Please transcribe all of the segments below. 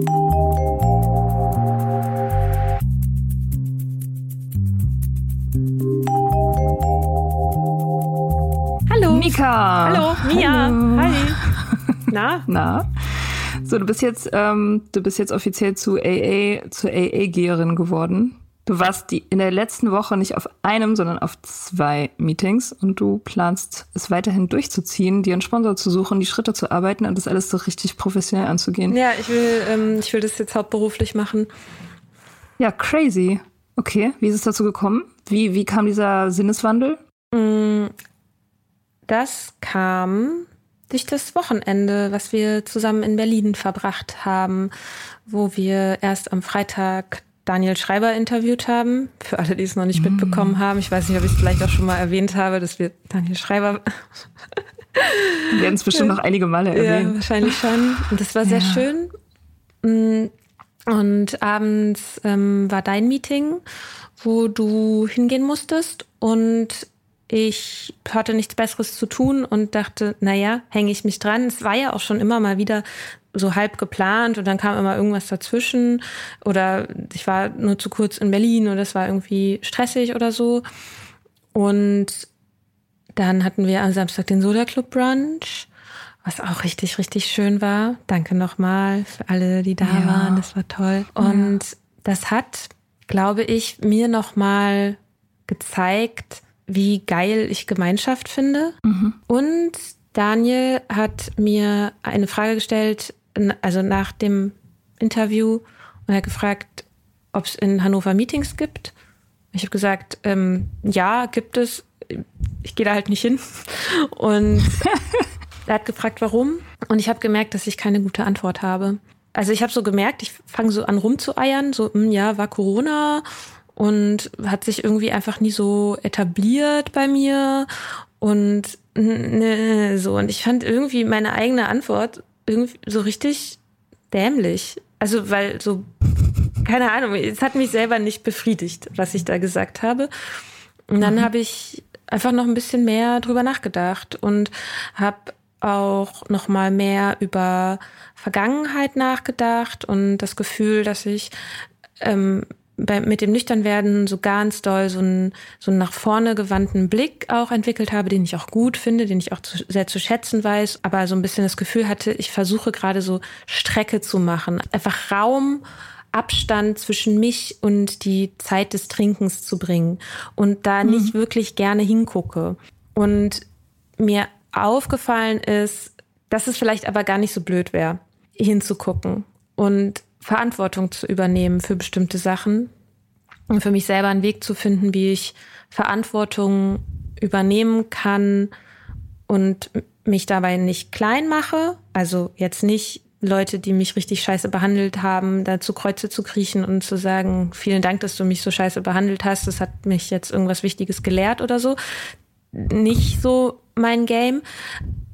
Hallo. Mika! Hallo, Mia. Hallo. Hi. Na? Na? So, du bist jetzt, ähm, du bist jetzt offiziell zu AA, zur AA-Geherin geworden. Du warst die in der letzten Woche nicht auf einem, sondern auf zwei Meetings und du planst es weiterhin durchzuziehen, dir einen Sponsor zu suchen, die Schritte zu arbeiten und das alles so richtig professionell anzugehen. Ja, ich will, ähm, ich will das jetzt hauptberuflich machen. Ja, crazy. Okay, wie ist es dazu gekommen? Wie, wie kam dieser Sinneswandel? Mm, Das kam durch das Wochenende, was wir zusammen in Berlin verbracht haben, wo wir erst am Freitag Daniel Schreiber interviewt haben. Für alle, die es noch nicht mitbekommen haben. Ich weiß nicht, ob ich es vielleicht auch schon mal erwähnt habe, dass wir Daniel Schreiber Wir werden es bestimmt noch einige Male Ja, erwähnen. wahrscheinlich schon. Und das war sehr Ja. schön. Mm, Und abends ähm, war dein Meeting, wo du hingehen musstest. Und ich hatte nichts Besseres zu tun und dachte, naja, hänge ich mich dran. Es war ja auch schon immer mal wieder so halb geplant und dann kam immer irgendwas dazwischen oder ich war nur zu kurz in Berlin oder es war irgendwie stressig oder so. Und dann hatten wir am Samstag den Soda Club Brunch, was auch richtig, richtig schön war. Danke nochmal für alle, die da Ja. waren. Das war toll. Und das hat, glaube ich, mir nochmal gezeigt, wie geil ich Gemeinschaft finde. Und Daniel hat mir eine Frage gestellt, also nach dem Interview, und er hat gefragt, ob es in Hannover Meetings gibt. Ich habe gesagt, ähm, ja, gibt es. Ich gehe da halt nicht hin. Und er hat gefragt, warum. Und ich habe gemerkt, dass ich keine gute Antwort habe. Also ich habe so gemerkt, ich fange so an rumzueiern, so, hm, ja, war Corona und hat sich irgendwie einfach nie so etabliert bei mir. Und ne, so. Und ich fand irgendwie meine eigene Antwort irgendwie so richtig dämlich. Also, weil so, keine Ahnung, es hat mich selber nicht befriedigt, was ich da gesagt habe. Und dann habe ich einfach noch ein bisschen mehr drüber nachgedacht und habe auch noch mal mehr über Vergangenheit nachgedacht und das Gefühl, dass ich ähm, bei, mit dem Nüchternwerden so ganz doll so einen, so einen nach vorne gewandten Blick auch entwickelt habe, den ich auch gut finde, den ich auch zu, sehr zu schätzen weiß, aber so ein bisschen das Gefühl hatte, ich versuche gerade so Strecke zu machen, einfach Raum, Abstand zwischen mich und die Zeit des Trinkens zu bringen und da mhm. nicht wirklich gerne hingucke. Und mir aufgefallen ist, dass es vielleicht aber gar nicht so blöd wäre, hinzugucken und Verantwortung zu übernehmen für bestimmte Sachen und für mich selber einen Weg zu finden, wie ich Verantwortung übernehmen kann und mich dabei nicht klein mache. Also jetzt nicht Leute, die mich richtig scheiße behandelt haben, da zu Kreuze zu kriechen und zu sagen, vielen Dank, dass du mich so scheiße behandelt hast, das hat mich jetzt irgendwas Wichtiges gelehrt oder so. Nicht so mein Game,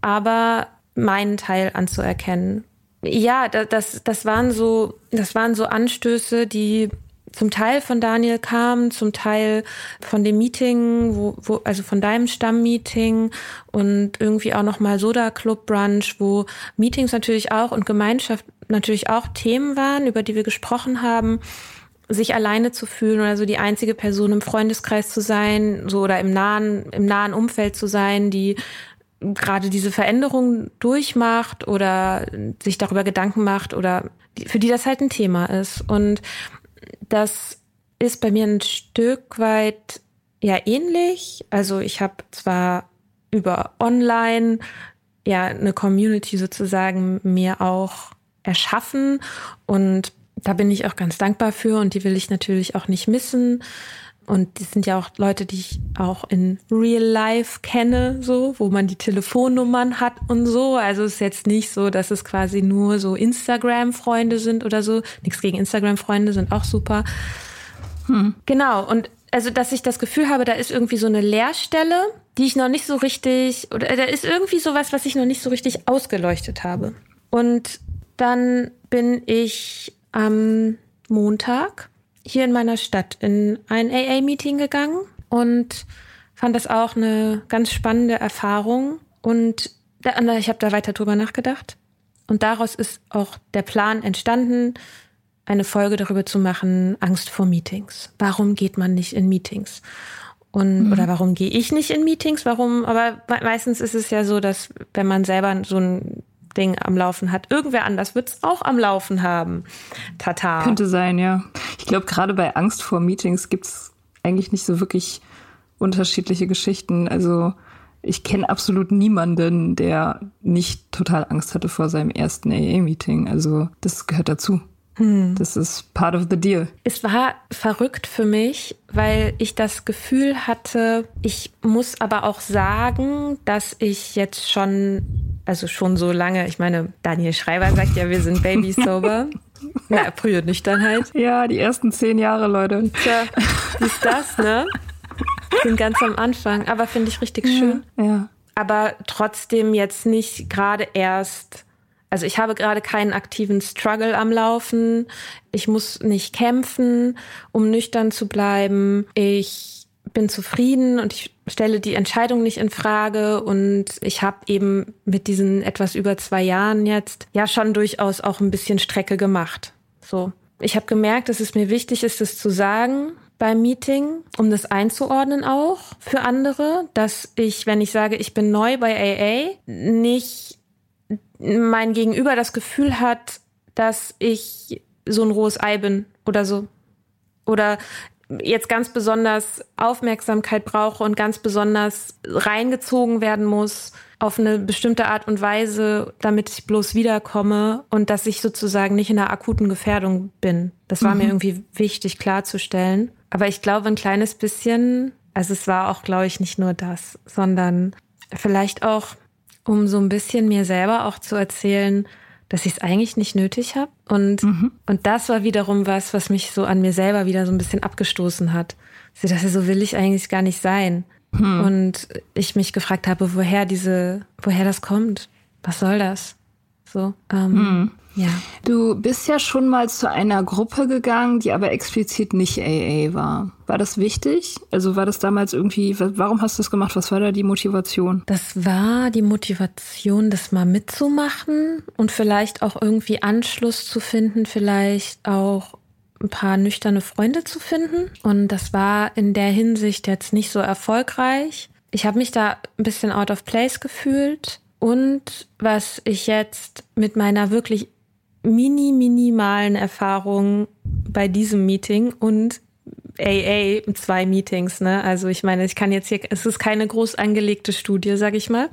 aber meinen Teil anzuerkennen. Ja, das, das waren so, das waren so Anstöße, die zum Teil von Daniel kamen, zum Teil von dem Meeting, wo, wo also von deinem Stammmeeting und irgendwie auch noch mal Soda Club Brunch, wo Meetings natürlich auch und Gemeinschaft natürlich auch Themen waren, über die wir gesprochen haben. Sich alleine zu fühlen oder so die einzige Person im Freundeskreis zu sein, so oder im nahen, im nahen Umfeld zu sein, die gerade diese Veränderung durchmacht oder sich darüber Gedanken macht oder für die das halt ein Thema ist. Und das ist bei mir ein Stück weit ja ähnlich. Also ich habe zwar über online ja eine Community sozusagen mir auch erschaffen und da bin ich auch ganz dankbar für und die will ich natürlich auch nicht missen. Und die sind ja auch Leute, die ich auch in Real Life kenne, so, wo man die Telefonnummern hat und so. Also es ist jetzt nicht so, dass es quasi nur so Instagram-Freunde sind oder so. Nichts gegen Instagram-Freunde, sind auch super. Hm. Genau. Und also, dass ich das Gefühl habe, da ist irgendwie so eine Leerstelle, die ich noch nicht so richtig, oder da ist irgendwie sowas, was ich noch nicht so richtig ausgeleuchtet habe. Und dann bin ich am Montag hier in meiner Stadt in ein AA-Meeting gegangen und fand das auch eine ganz spannende Erfahrung. Und ich habe da weiter drüber nachgedacht. Und daraus ist auch der Plan entstanden, eine Folge darüber zu machen, Angst vor Meetings. Warum geht man nicht in Meetings? Und, mhm. oder warum gehe ich nicht in Meetings? Warum? Aber meistens ist es ja so, dass wenn man selber so ein Ding am Laufen hat. Irgendwer anders wird es auch am Laufen haben. Tata. Könnte sein, ja. Ich glaube, gerade bei Angst vor Meetings gibt es eigentlich nicht so wirklich unterschiedliche Geschichten. Also ich kenne absolut niemanden, der nicht total Angst hatte vor seinem ersten AA-Meeting. Also das gehört dazu. Hm. Das ist part of the deal. Es war verrückt für mich, weil ich das Gefühl hatte, ich muss aber auch sagen, dass ich jetzt schon, also schon so lange, ich meine, Daniel Schreiber sagt ja, wir sind Baby sober. Na, frühe Nüchternheit. Ja, die ersten zehn Jahre, Leute. Tja, wie ist das, ne? Bin ganz am Anfang, aber finde ich richtig schön. Ja. ja. Aber trotzdem jetzt nicht gerade erst also ich habe gerade keinen aktiven Struggle am Laufen. Ich muss nicht kämpfen, um nüchtern zu bleiben. Ich bin zufrieden und ich stelle die Entscheidung nicht in Frage und ich habe eben mit diesen etwas über zwei Jahren jetzt ja schon durchaus auch ein bisschen Strecke gemacht. So. Ich habe gemerkt, dass es mir wichtig ist, das zu sagen beim Meeting, um das einzuordnen auch für andere, dass ich, wenn ich sage, ich bin neu bei AA, nicht mein Gegenüber das Gefühl hat, dass ich so ein rohes Ei bin oder so. Oder jetzt ganz besonders Aufmerksamkeit brauche und ganz besonders reingezogen werden muss auf eine bestimmte Art und Weise, damit ich bloß wiederkomme und dass ich sozusagen nicht in einer akuten Gefährdung bin. Das war mhm. mir irgendwie wichtig klarzustellen. Aber ich glaube, ein kleines bisschen, also es war auch, glaube ich, nicht nur das, sondern vielleicht auch um so ein bisschen mir selber auch zu erzählen, dass ich es eigentlich nicht nötig habe. Und, mhm. und das war wiederum was, was mich so an mir selber wieder so ein bisschen abgestoßen hat. Also, dass so will ich eigentlich gar nicht sein. Mhm. Und ich mich gefragt habe, woher diese, woher das kommt. Was soll das? So. Ähm, mhm. Ja. Du bist ja schon mal zu einer Gruppe gegangen, die aber explizit nicht AA war. War das wichtig? Also war das damals irgendwie, warum hast du das gemacht? Was war da die Motivation? Das war die Motivation, das mal mitzumachen und vielleicht auch irgendwie Anschluss zu finden, vielleicht auch ein paar nüchterne Freunde zu finden. Und das war in der Hinsicht jetzt nicht so erfolgreich. Ich habe mich da ein bisschen out of place gefühlt. Und was ich jetzt mit meiner wirklich mini, minimalen Erfahrung bei diesem Meeting und AA zwei Meetings, ne? Also ich meine, ich kann jetzt hier, es ist keine groß angelegte Studie, sag ich mal.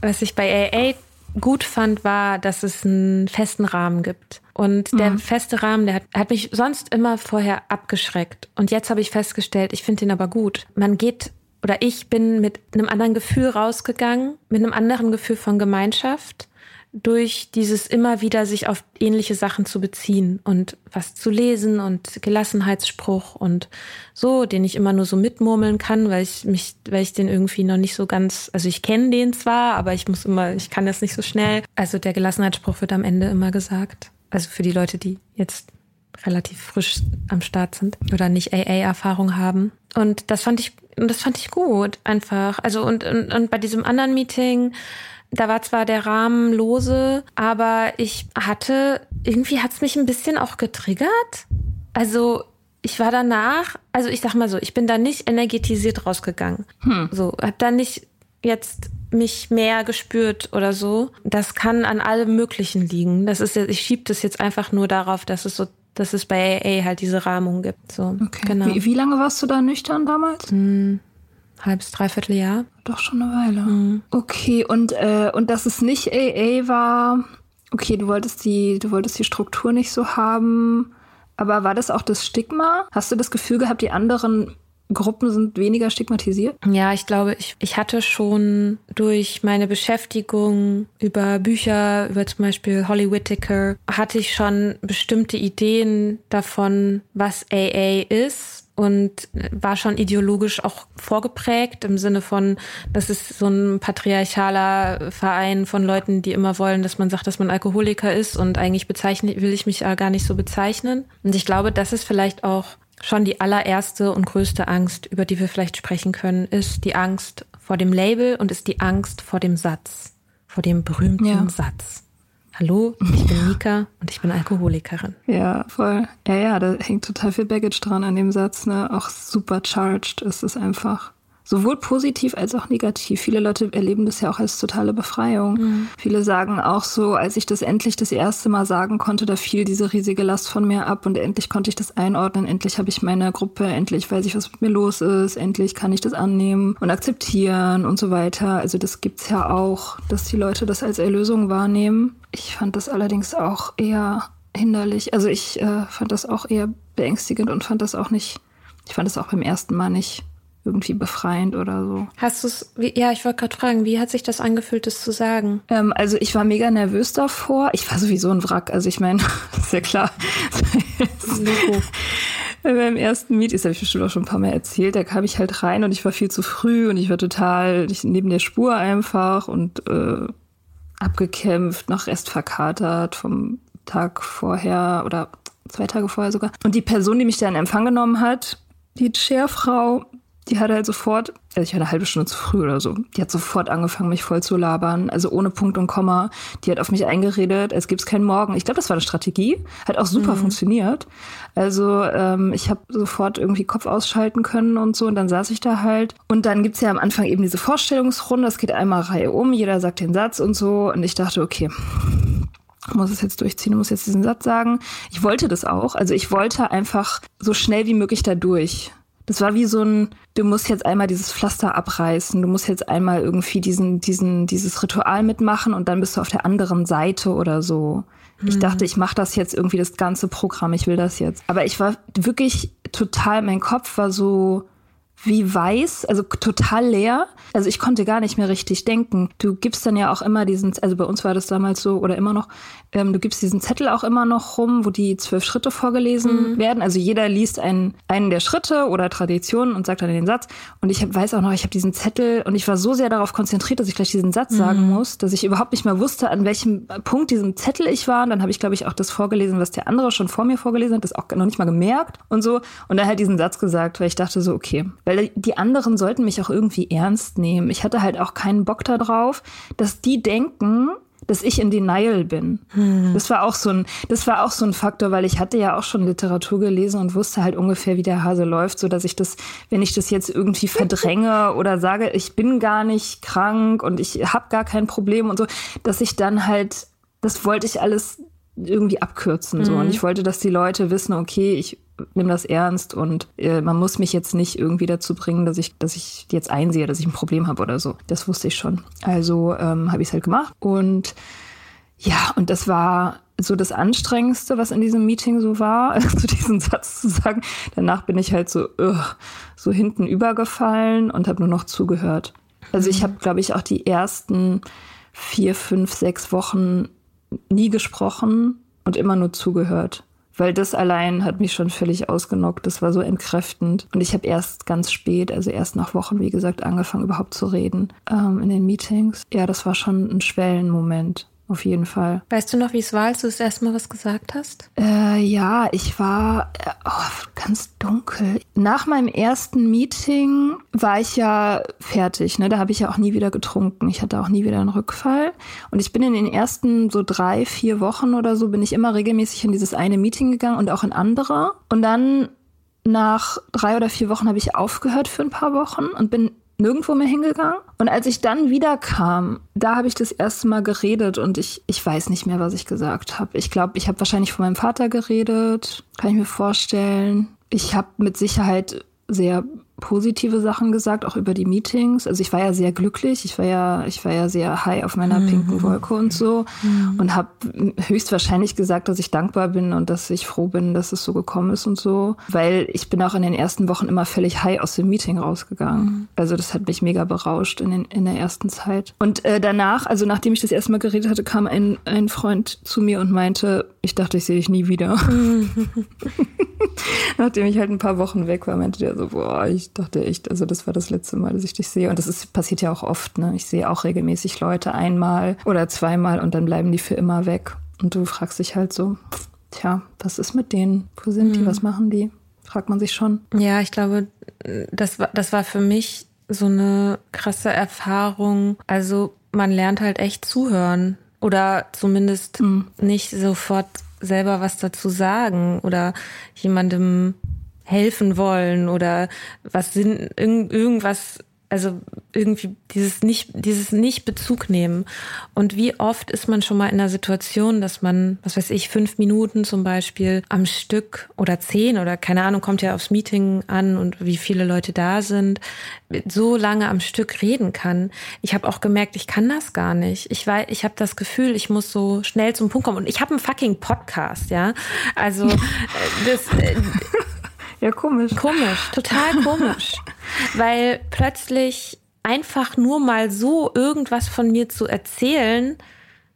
Was ich bei AA gut fand, war, dass es einen festen Rahmen gibt. Und der mhm. feste Rahmen, der hat, hat mich sonst immer vorher abgeschreckt. Und jetzt habe ich festgestellt, ich finde ihn aber gut. Man geht oder ich bin mit einem anderen Gefühl rausgegangen, mit einem anderen Gefühl von Gemeinschaft durch dieses immer wieder sich auf ähnliche Sachen zu beziehen und was zu lesen und Gelassenheitsspruch und so, den ich immer nur so mitmurmeln kann, weil ich mich, weil ich den irgendwie noch nicht so ganz, also ich kenne den zwar, aber ich muss immer, ich kann das nicht so schnell. Also der Gelassenheitsspruch wird am Ende immer gesagt. Also für die Leute, die jetzt relativ frisch am Start sind oder nicht AA-Erfahrung haben. Und das fand ich, das fand ich gut, einfach. Also und, und, und bei diesem anderen Meeting, da war zwar der Rahmen lose, aber ich hatte, irgendwie hat's mich ein bisschen auch getriggert. Also ich war danach, also ich sag mal so, ich bin da nicht energetisiert rausgegangen. Hm. So, hab da nicht jetzt mich mehr gespürt oder so. Das kann an allem Möglichen liegen. Das ist, ich schieb das jetzt einfach nur darauf, dass es so, dass es bei AA halt diese Rahmung gibt. So, okay. genau. Wie, wie lange warst du da nüchtern damals? Hm halbes, dreiviertel Jahr. Doch schon eine Weile. Mhm. Okay, und, äh, und dass es nicht AA war, okay, du wolltest die, du wolltest die Struktur nicht so haben. Aber war das auch das Stigma? Hast du das Gefühl gehabt, die anderen Gruppen sind weniger stigmatisiert? Ja, ich glaube, ich, ich hatte schon durch meine Beschäftigung über Bücher, über zum Beispiel Holly Whittaker, hatte ich schon bestimmte Ideen davon, was AA ist und war schon ideologisch auch vorgeprägt im Sinne von, das ist so ein patriarchaler Verein von Leuten, die immer wollen, dass man sagt, dass man Alkoholiker ist und eigentlich bezeichne, will ich mich gar nicht so bezeichnen. Und ich glaube, das ist vielleicht auch schon die allererste und größte Angst, über die wir vielleicht sprechen können, ist die Angst vor dem Label und ist die Angst vor dem Satz, vor dem berühmten ja. Satz. Hallo, ich bin Mika und ich bin Alkoholikerin. Ja, voll. Ja, ja, da hängt total viel Baggage dran an dem Satz, ne? Auch super charged ist es einfach. Sowohl positiv als auch negativ. Viele Leute erleben das ja auch als totale Befreiung. Mhm. Viele sagen auch so, als ich das endlich das erste Mal sagen konnte, da fiel diese riesige Last von mir ab und endlich konnte ich das einordnen. Endlich habe ich meine Gruppe, endlich weiß ich, was mit mir los ist, endlich kann ich das annehmen und akzeptieren und so weiter. Also das gibt's ja auch, dass die Leute das als Erlösung wahrnehmen. Ich fand das allerdings auch eher hinderlich. Also ich äh, fand das auch eher beängstigend und fand das auch nicht, ich fand das auch beim ersten Mal nicht irgendwie befreiend oder so. Hast du es, ja, ich wollte gerade fragen, wie hat sich das angefühlt, das zu sagen? Ähm, also ich war mega nervös davor. Ich war sowieso ein Wrack, also ich meine, ist ja klar. Beim ersten Meet, das habe ich bestimmt auch schon ein paar Mal erzählt, da kam ich halt rein und ich war viel zu früh und ich war total ich, neben der Spur einfach und äh, abgekämpft, noch Rest verkatert vom Tag vorher oder zwei Tage vorher sogar. Und die Person, die mich da in Empfang genommen hat, die Chairfrau, die hat halt sofort, also ich war eine halbe Stunde zu früh oder so, die hat sofort angefangen, mich voll zu labern, also ohne Punkt und Komma. Die hat auf mich eingeredet, es gibt keinen Morgen. Ich glaube, das war eine Strategie, hat auch super mhm. funktioniert. Also ähm, ich habe sofort irgendwie Kopf ausschalten können und so und dann saß ich da halt. Und dann gibt's ja am Anfang eben diese Vorstellungsrunde, es geht einmal Reihe um, jeder sagt den Satz und so und ich dachte, okay, muss es jetzt durchziehen, muss jetzt diesen Satz sagen. Ich wollte das auch. Also ich wollte einfach so schnell wie möglich da durch. Das war wie so ein, du musst jetzt einmal dieses Pflaster abreißen, du musst jetzt einmal irgendwie diesen, diesen, dieses Ritual mitmachen und dann bist du auf der anderen Seite oder so. Mhm. Ich dachte, ich mache das jetzt irgendwie das ganze Programm, ich will das jetzt. Aber ich war wirklich total, mein Kopf war so, wie weiß, also total leer. Also ich konnte gar nicht mehr richtig denken. Du gibst dann ja auch immer diesen, also bei uns war das damals so oder immer noch, ähm, du gibst diesen Zettel auch immer noch rum, wo die zwölf Schritte vorgelesen mhm. werden. Also jeder liest einen, einen der Schritte oder Traditionen und sagt dann den Satz. Und ich hab, weiß auch noch, ich habe diesen Zettel und ich war so sehr darauf konzentriert, dass ich gleich diesen Satz mhm. sagen muss, dass ich überhaupt nicht mehr wusste, an welchem Punkt diesem Zettel ich war. Und dann habe ich, glaube ich, auch das vorgelesen, was der andere schon vor mir vorgelesen hat, das auch noch nicht mal gemerkt und so. Und dann halt diesen Satz gesagt, weil ich dachte so, okay, weil die anderen sollten mich auch irgendwie ernst nehmen. Ich hatte halt auch keinen Bock darauf, dass die denken, dass ich in Denial bin. Hm. Das war auch so ein, das war auch so ein Faktor, weil ich hatte ja auch schon Literatur gelesen und wusste halt ungefähr, wie der Hase läuft, so dass ich das, wenn ich das jetzt irgendwie verdränge oder sage, ich bin gar nicht krank und ich habe gar kein Problem und so, dass ich dann halt, das wollte ich alles irgendwie abkürzen so und mhm. ich wollte, dass die Leute wissen, okay, ich nehme das ernst und äh, man muss mich jetzt nicht irgendwie dazu bringen, dass ich, dass ich jetzt einsehe, dass ich ein Problem habe oder so. Das wusste ich schon. Also ähm, habe ich es halt gemacht und ja, und das war so das Anstrengendste, was in diesem Meeting so war, zu diesem Satz zu sagen. Danach bin ich halt so, ugh, so hinten übergefallen und habe nur noch zugehört. Also ich mhm. habe, glaube ich, auch die ersten vier, fünf, sechs Wochen nie gesprochen und immer nur zugehört weil das allein hat mich schon völlig ausgenockt. Das war so entkräftend. Und ich habe erst ganz spät, also erst nach Wochen, wie gesagt, angefangen überhaupt zu reden ähm, in den Meetings. Ja, das war schon ein Schwellenmoment auf jeden Fall. Weißt du noch, wie es war, als du das erste Mal was gesagt hast? Äh, ja, ich war äh, oh, ganz dunkel. Nach meinem ersten Meeting war ich ja fertig. Ne? Da habe ich ja auch nie wieder getrunken. Ich hatte auch nie wieder einen Rückfall. Und ich bin in den ersten so drei, vier Wochen oder so, bin ich immer regelmäßig in dieses eine Meeting gegangen und auch in andere. Und dann nach drei oder vier Wochen habe ich aufgehört für ein paar Wochen und bin nirgendwo mehr hingegangen. Und als ich dann wieder kam, da habe ich das erste Mal geredet und ich, ich weiß nicht mehr, was ich gesagt habe. Ich glaube, ich habe wahrscheinlich von meinem Vater geredet, kann ich mir vorstellen. Ich habe mit Sicherheit sehr positive Sachen gesagt, auch über die Meetings. Also ich war ja sehr glücklich, ich war ja, ich war ja sehr high auf meiner mhm. pinken Wolke und so mhm. und habe höchstwahrscheinlich gesagt, dass ich dankbar bin und dass ich froh bin, dass es so gekommen ist und so, weil ich bin auch in den ersten Wochen immer völlig high aus dem Meeting rausgegangen. Mhm. Also das hat mich mega berauscht in, den, in der ersten Zeit. Und äh, danach, also nachdem ich das erste Mal geredet hatte, kam ein, ein Freund zu mir und meinte, ich dachte, ich sehe dich nie wieder. Nachdem ich halt ein paar Wochen weg war, meinte der so, boah, ich dachte echt, also das war das letzte Mal, dass ich dich sehe. Und das ist, passiert ja auch oft, ne? Ich sehe auch regelmäßig Leute einmal oder zweimal und dann bleiben die für immer weg. Und du fragst dich halt so, tja, was ist mit denen? Wo sind die? Mhm. Was machen die? Fragt man sich schon. Ja, ich glaube, das war, das war für mich so eine krasse Erfahrung. Also man lernt halt echt zuhören oder zumindest mhm. nicht sofort selber was dazu sagen oder jemandem helfen wollen oder was sind irgendwas also irgendwie dieses nicht, dieses nicht Bezug nehmen. Und wie oft ist man schon mal in einer Situation, dass man, was weiß ich, fünf Minuten zum Beispiel am Stück oder zehn oder keine Ahnung, kommt ja aufs Meeting an und wie viele Leute da sind, so lange am Stück reden kann. Ich habe auch gemerkt, ich kann das gar nicht. Ich weiß, ich habe das Gefühl, ich muss so schnell zum Punkt kommen. Und ich habe einen fucking Podcast, ja. Also äh, das. Ja, komisch. Komisch, total komisch. Weil plötzlich einfach nur mal so irgendwas von mir zu erzählen,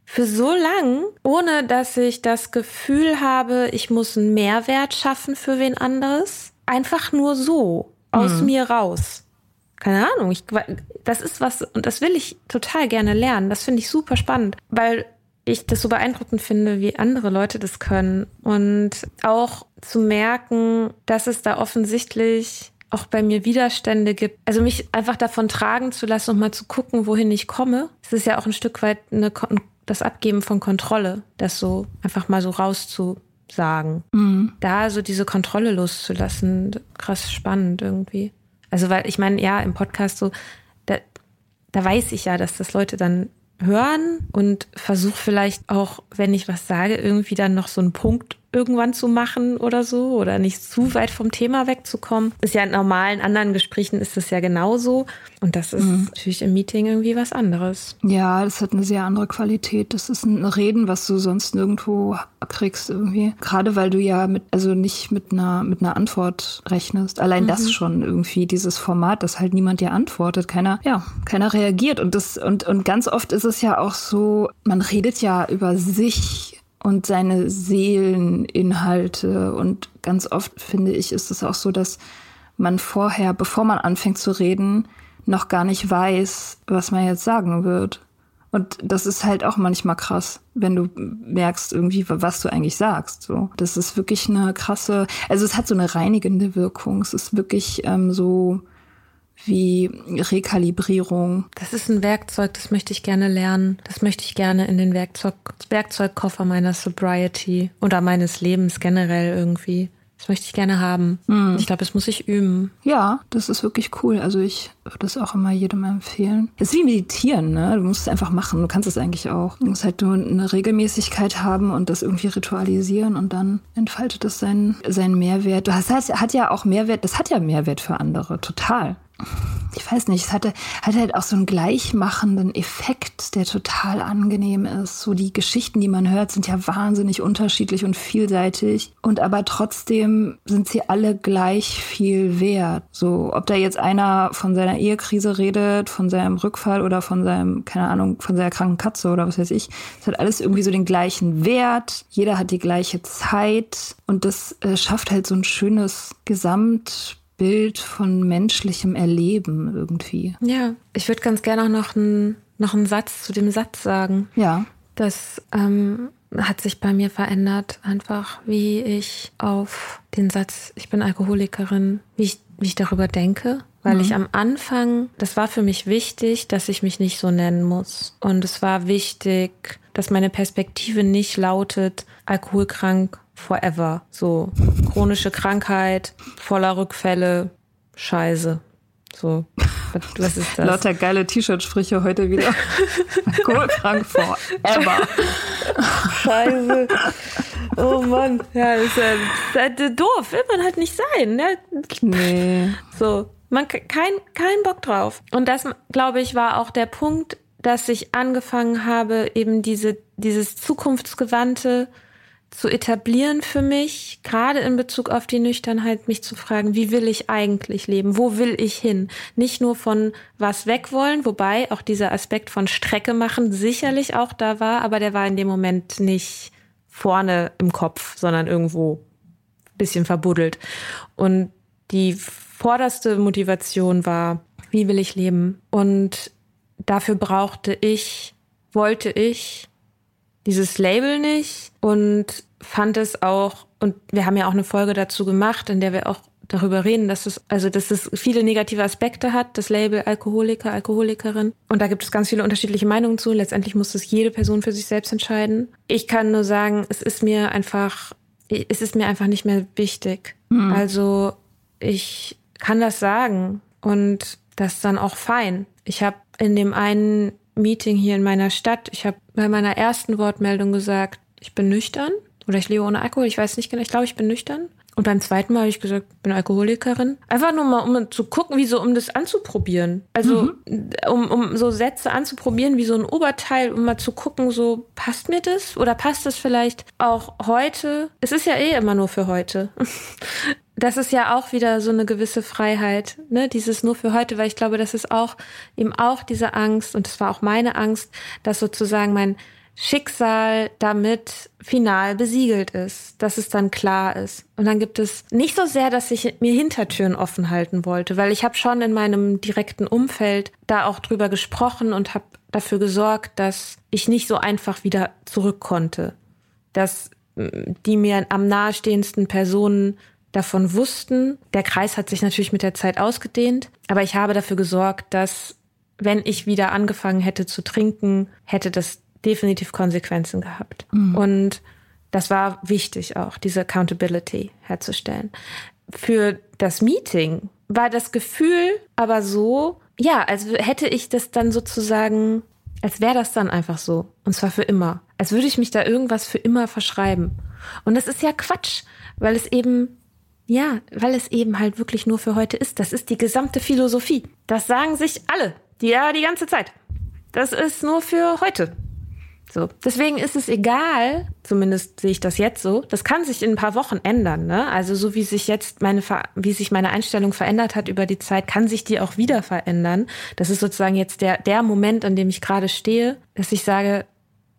für so lang, ohne dass ich das Gefühl habe, ich muss einen Mehrwert schaffen für wen anderes. Einfach nur so, aus mhm. mir raus. Keine Ahnung, ich, das ist was, und das will ich total gerne lernen. Das finde ich super spannend, weil ich das so beeindruckend finde, wie andere Leute das können. Und auch zu merken, dass es da offensichtlich auch bei mir Widerstände gibt. Also mich einfach davon tragen zu lassen und mal zu gucken, wohin ich komme. Es ist ja auch ein Stück weit eine, das Abgeben von Kontrolle, das so einfach mal so rauszusagen. Mhm. Da so diese Kontrolle loszulassen, krass spannend irgendwie. Also weil ich meine, ja, im Podcast so, da, da weiß ich ja, dass das Leute dann hören und versuche vielleicht auch, wenn ich was sage, irgendwie dann noch so einen Punkt irgendwann zu machen oder so oder nicht zu weit vom Thema wegzukommen. Ist ja in normalen anderen Gesprächen ist das ja genauso. Und das ist mhm. natürlich im Meeting irgendwie was anderes. Ja, das hat eine sehr andere Qualität. Das ist ein Reden, was du sonst nirgendwo kriegst irgendwie. Gerade weil du ja mit, also nicht mit einer, mit einer Antwort rechnest. Allein mhm. das schon irgendwie, dieses Format, dass halt niemand dir antwortet. Keiner, ja, keiner reagiert. Und das, und, und ganz oft ist es ja auch so, man redet ja über sich und seine Seeleninhalte. Und ganz oft finde ich, ist es auch so, dass man vorher, bevor man anfängt zu reden, noch gar nicht weiß, was man jetzt sagen wird. Und das ist halt auch manchmal krass, wenn du merkst irgendwie, was du eigentlich sagst. So, das ist wirklich eine krasse. Also es hat so eine reinigende Wirkung. Es ist wirklich ähm, so wie Rekalibrierung. Das ist ein Werkzeug, das möchte ich gerne lernen. Das möchte ich gerne in den Werkzeug, Werkzeugkoffer meiner Sobriety oder meines Lebens generell irgendwie. Das möchte ich gerne haben. Mm. Ich glaube, das muss ich üben. Ja, das ist wirklich cool. Also ich würde das auch immer jedem empfehlen. Es ist wie Meditieren, ne? Du musst es einfach machen. Du kannst es eigentlich auch. Du musst halt nur eine Regelmäßigkeit haben und das irgendwie ritualisieren und dann entfaltet es seinen, seinen Mehrwert. Das heißt, hat ja auch Mehrwert, das hat ja Mehrwert für andere, total ich weiß nicht, es hatte, hatte halt auch so einen gleichmachenden Effekt, der total angenehm ist. So die Geschichten, die man hört, sind ja wahnsinnig unterschiedlich und vielseitig. Und aber trotzdem sind sie alle gleich viel wert. So, ob da jetzt einer von seiner Ehekrise redet, von seinem Rückfall oder von seinem, keine Ahnung, von seiner kranken Katze oder was weiß ich. Es hat alles irgendwie so den gleichen Wert. Jeder hat die gleiche Zeit. Und das äh, schafft halt so ein schönes Gesamt Bild von menschlichem Erleben irgendwie. Ja, ich würde ganz gerne auch noch einen, noch einen Satz zu dem Satz sagen. Ja. Das ähm, hat sich bei mir verändert, einfach wie ich auf den Satz, ich bin Alkoholikerin, wie ich, wie ich darüber denke. Weil mhm. ich am Anfang, das war für mich wichtig, dass ich mich nicht so nennen muss. Und es war wichtig, dass meine Perspektive nicht lautet, alkoholkrank forever. So chronische Krankheit, voller Rückfälle, Scheiße. So, was ist das? Lauter geile T-Shirt-Sprüche heute wieder. Alkoholkrank forever. Scheiße. Oh Mann, ja, das ist, das ist doof. Will man halt nicht sein. Ne? Nee. So, man kein kein Bock drauf. Und das, glaube ich, war auch der Punkt, dass ich angefangen habe, eben diese dieses zukunftsgewandte zu etablieren für mich, gerade in Bezug auf die Nüchternheit, mich zu fragen, wie will ich eigentlich leben? Wo will ich hin? Nicht nur von was weg wollen, wobei auch dieser Aspekt von Strecke machen sicherlich auch da war, aber der war in dem Moment nicht vorne im Kopf, sondern irgendwo ein bisschen verbuddelt. Und die vorderste Motivation war, wie will ich leben? Und dafür brauchte ich, wollte ich dieses Label nicht und fand es auch, und wir haben ja auch eine Folge dazu gemacht, in der wir auch darüber reden, dass es, also, dass es viele negative Aspekte hat, das Label Alkoholiker, Alkoholikerin. Und da gibt es ganz viele unterschiedliche Meinungen zu. Letztendlich muss es jede Person für sich selbst entscheiden. Ich kann nur sagen, es ist mir einfach, es ist mir einfach nicht mehr wichtig. Mhm. Also, ich kann das sagen und das ist dann auch fein. Ich habe in dem einen Meeting hier in meiner Stadt, ich habe bei meiner ersten Wortmeldung gesagt, ich bin nüchtern oder ich lebe ohne Alkohol, ich weiß nicht genau, ich glaube, ich bin nüchtern. Und beim zweiten Mal habe ich gesagt, ich bin Alkoholikerin. Einfach nur mal, um zu gucken, wie so, um das anzuprobieren. Also, mhm. um, um so Sätze anzuprobieren, wie so ein Oberteil, um mal zu gucken, so, passt mir das? Oder passt das vielleicht auch heute? Es ist ja eh immer nur für heute. das ist ja auch wieder so eine gewisse Freiheit, ne? Dieses nur für heute, weil ich glaube, das ist auch eben auch diese Angst, und das war auch meine Angst, dass sozusagen mein Schicksal damit final besiegelt ist, dass es dann klar ist. Und dann gibt es nicht so sehr, dass ich mir Hintertüren offen halten wollte, weil ich habe schon in meinem direkten Umfeld da auch drüber gesprochen und habe dafür gesorgt, dass ich nicht so einfach wieder zurück konnte, dass mm, die mir am nahestehendsten Personen davon wussten. Der Kreis hat sich natürlich mit der Zeit ausgedehnt, aber ich habe dafür gesorgt, dass wenn ich wieder angefangen hätte zu trinken, hätte das definitiv Konsequenzen gehabt. Mhm. Und das war wichtig auch, diese Accountability herzustellen. Für das Meeting war das Gefühl aber so, ja, als hätte ich das dann sozusagen, als wäre das dann einfach so. Und zwar für immer. Als würde ich mich da irgendwas für immer verschreiben. Und das ist ja Quatsch, weil es eben, ja, weil es eben halt wirklich nur für heute ist. Das ist die gesamte Philosophie. Das sagen sich alle, die ja die ganze Zeit. Das ist nur für heute. So. Deswegen ist es egal, zumindest sehe ich das jetzt so. Das kann sich in ein paar Wochen ändern, ne? Also so wie sich jetzt meine, wie sich meine Einstellung verändert hat über die Zeit, kann sich die auch wieder verändern. Das ist sozusagen jetzt der, der Moment, an dem ich gerade stehe, dass ich sage,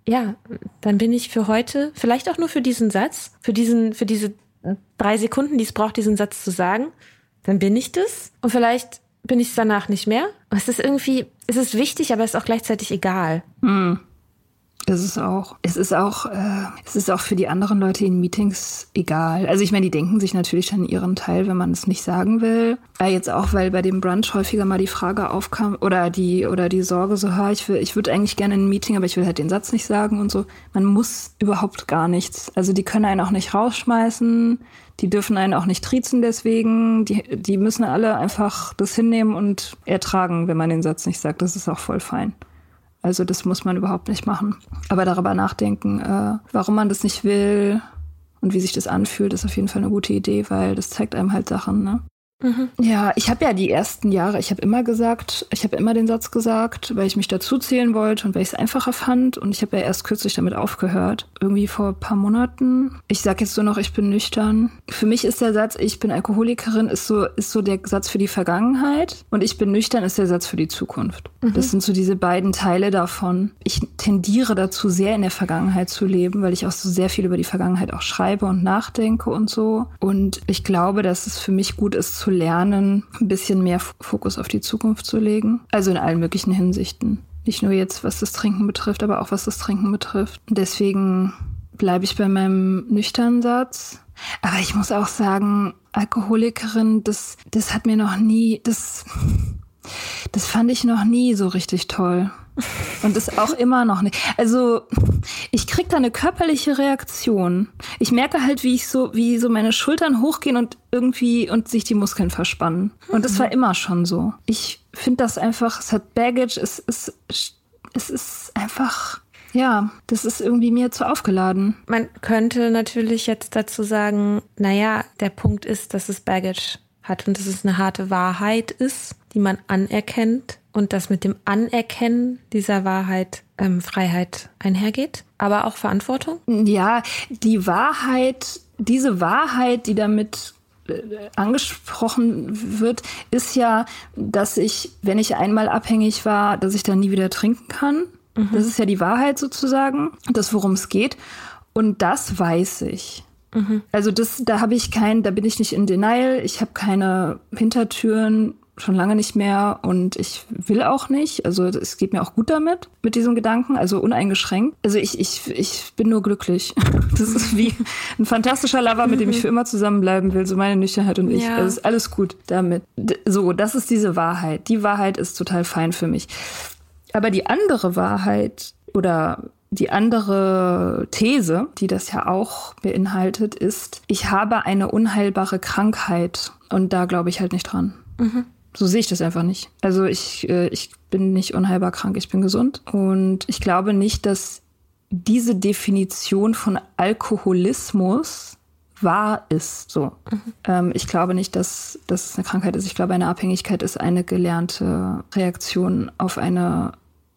ja, dann bin ich für heute, vielleicht auch nur für diesen Satz, für diesen, für diese drei Sekunden, die es braucht, diesen Satz zu sagen, dann bin ich das. Und vielleicht bin ich es danach nicht mehr. Es ist irgendwie, es ist wichtig, aber es ist auch gleichzeitig egal. Es ist auch. Es ist auch, äh, es ist auch für die anderen Leute in Meetings egal. Also ich meine, die denken sich natürlich dann ihren Teil, wenn man es nicht sagen will. Äh, jetzt auch, weil bei dem Brunch häufiger mal die Frage aufkam oder die oder die Sorge so, ha, ich will, ich würde eigentlich gerne in ein Meeting, aber ich will halt den Satz nicht sagen und so. Man muss überhaupt gar nichts. Also die können einen auch nicht rausschmeißen. Die dürfen einen auch nicht triezen deswegen. Die, die müssen alle einfach das hinnehmen und ertragen, wenn man den Satz nicht sagt. Das ist auch voll fein. Also das muss man überhaupt nicht machen. Aber darüber nachdenken, äh, warum man das nicht will und wie sich das anfühlt, ist auf jeden Fall eine gute Idee, weil das zeigt einem halt Sachen. Ne? Mhm. Ja, ich habe ja die ersten Jahre, ich habe immer gesagt, ich habe immer den Satz gesagt, weil ich mich dazu zählen wollte und weil ich es einfacher fand. Und ich habe ja erst kürzlich damit aufgehört, irgendwie vor ein paar Monaten. Ich sage jetzt so noch, ich bin nüchtern. Für mich ist der Satz, ich bin Alkoholikerin, ist so, ist so der Satz für die Vergangenheit. Und ich bin nüchtern ist der Satz für die Zukunft. Mhm. Das sind so diese beiden Teile davon. Ich tendiere dazu, sehr in der Vergangenheit zu leben, weil ich auch so sehr viel über die Vergangenheit auch schreibe und nachdenke und so. Und ich glaube, dass es für mich gut ist, zu lernen, ein bisschen mehr Fokus auf die Zukunft zu legen. Also in allen möglichen Hinsichten. Nicht nur jetzt, was das Trinken betrifft, aber auch was das Trinken betrifft. Deswegen bleibe ich bei meinem nüchternen Satz. Aber ich muss auch sagen, Alkoholikerin, das, das hat mir noch nie, das, das fand ich noch nie so richtig toll. Und ist auch immer noch nicht. Also, ich krieg da eine körperliche Reaktion. Ich merke halt, wie ich so, wie so meine Schultern hochgehen und irgendwie und sich die Muskeln verspannen. Und das war immer schon so. Ich finde das einfach, es hat Baggage, es ist, es ist einfach, ja, das ist irgendwie mir zu aufgeladen. Man könnte natürlich jetzt dazu sagen, naja, der Punkt ist, dass es Baggage hat und dass es eine harte Wahrheit ist, die man anerkennt und dass mit dem Anerkennen dieser Wahrheit ähm, Freiheit einhergeht, aber auch Verantwortung? Ja, die Wahrheit, diese Wahrheit, die damit äh, angesprochen wird, ist ja, dass ich, wenn ich einmal abhängig war, dass ich dann nie wieder trinken kann. Mhm. Das ist ja die Wahrheit sozusagen, das worum es geht. Und das weiß ich. Mhm. Also das, da habe ich kein, da bin ich nicht in Denial. Ich habe keine Hintertüren schon lange nicht mehr und ich will auch nicht. Also es geht mir auch gut damit, mit diesem Gedanken, also uneingeschränkt. Also ich, ich, ich bin nur glücklich. Das ist wie ein fantastischer Lover, mit dem ich für immer zusammenbleiben will, so meine Nüchternheit und ich. Ja. Also ist alles gut damit. So, das ist diese Wahrheit. Die Wahrheit ist total fein für mich. Aber die andere Wahrheit oder die andere These, die das ja auch beinhaltet, ist, ich habe eine unheilbare Krankheit und da glaube ich halt nicht dran. Mhm so sehe ich das einfach nicht. Also ich, äh, ich bin nicht unheilbar krank, ich bin gesund. Und ich glaube nicht, dass diese Definition von Alkoholismus wahr ist. So. Mhm. Ähm, ich glaube nicht, dass das eine Krankheit ist. Ich glaube, eine Abhängigkeit ist eine gelernte Reaktion auf eine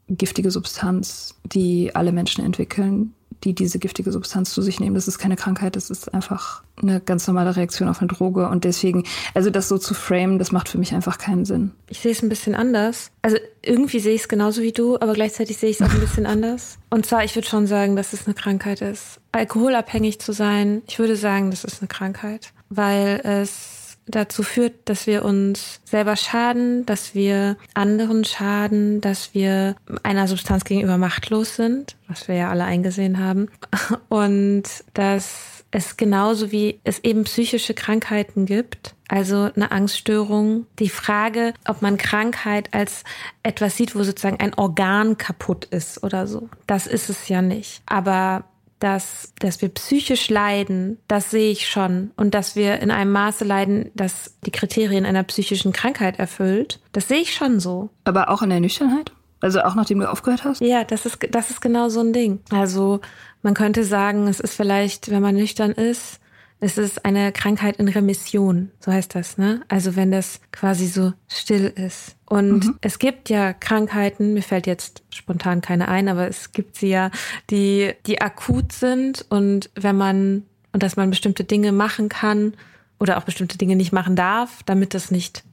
giftige Substanz, die alle Menschen entwickeln, die diese giftige Substanz zu sich nehmen. Das ist keine Krankheit, das ist einfach eine ganz normale Reaktion auf eine Droge. Und deswegen, also das so zu framen, das macht für mich einfach keinen Sinn. Ich sehe es ein bisschen anders. Also irgendwie sehe ich es genauso wie du, aber gleichzeitig sehe ich es auch ein bisschen anders. Und zwar, ich würde schon sagen, dass es eine Krankheit ist. Alkoholabhängig zu sein, ich würde sagen, das ist eine Krankheit, weil es dazu führt, dass wir uns selber schaden, dass wir anderen schaden, dass wir einer Substanz gegenüber machtlos sind, was wir ja alle eingesehen haben. Und dass es genauso wie es eben psychische Krankheiten gibt, also eine Angststörung. Die Frage, ob man Krankheit als etwas sieht, wo sozusagen ein Organ kaputt ist oder so, das ist es ja nicht. Aber dass, dass wir psychisch leiden, das sehe ich schon. Und dass wir in einem Maße leiden, das die Kriterien einer psychischen Krankheit erfüllt, das sehe ich schon so. Aber auch in der Nüchternheit? Also auch nachdem du aufgehört hast? Ja, das ist, das ist genau so ein Ding. Also man könnte sagen, es ist vielleicht, wenn man nüchtern ist, es ist eine Krankheit in Remission, so heißt das, ne? Also wenn das quasi so still ist. Und mhm. es gibt ja Krankheiten, mir fällt jetzt spontan keine ein, aber es gibt sie ja, die, die akut sind und wenn man, und dass man bestimmte Dinge machen kann oder auch bestimmte Dinge nicht machen darf, damit das nicht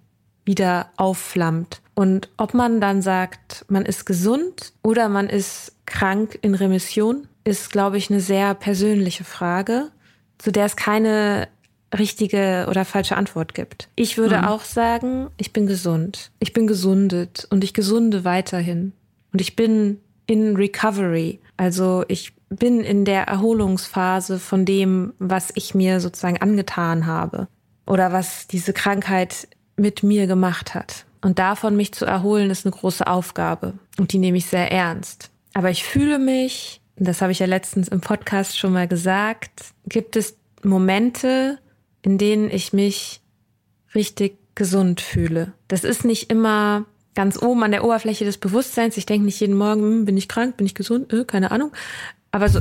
wieder aufflammt. Und ob man dann sagt, man ist gesund oder man ist krank in Remission, ist, glaube ich, eine sehr persönliche Frage zu der es keine richtige oder falsche Antwort gibt. Ich würde mhm. auch sagen, ich bin gesund. Ich bin gesundet und ich gesunde weiterhin. Und ich bin in Recovery. Also ich bin in der Erholungsphase von dem, was ich mir sozusagen angetan habe oder was diese Krankheit mit mir gemacht hat. Und davon mich zu erholen, ist eine große Aufgabe. Und die nehme ich sehr ernst. Aber ich fühle mich, das habe ich ja letztens im Podcast schon mal gesagt, gibt es Momente, in denen ich mich richtig gesund fühle. Das ist nicht immer ganz oben an der Oberfläche des Bewusstseins. Ich denke nicht jeden Morgen, hm, bin ich krank, bin ich gesund, äh, keine Ahnung. Aber so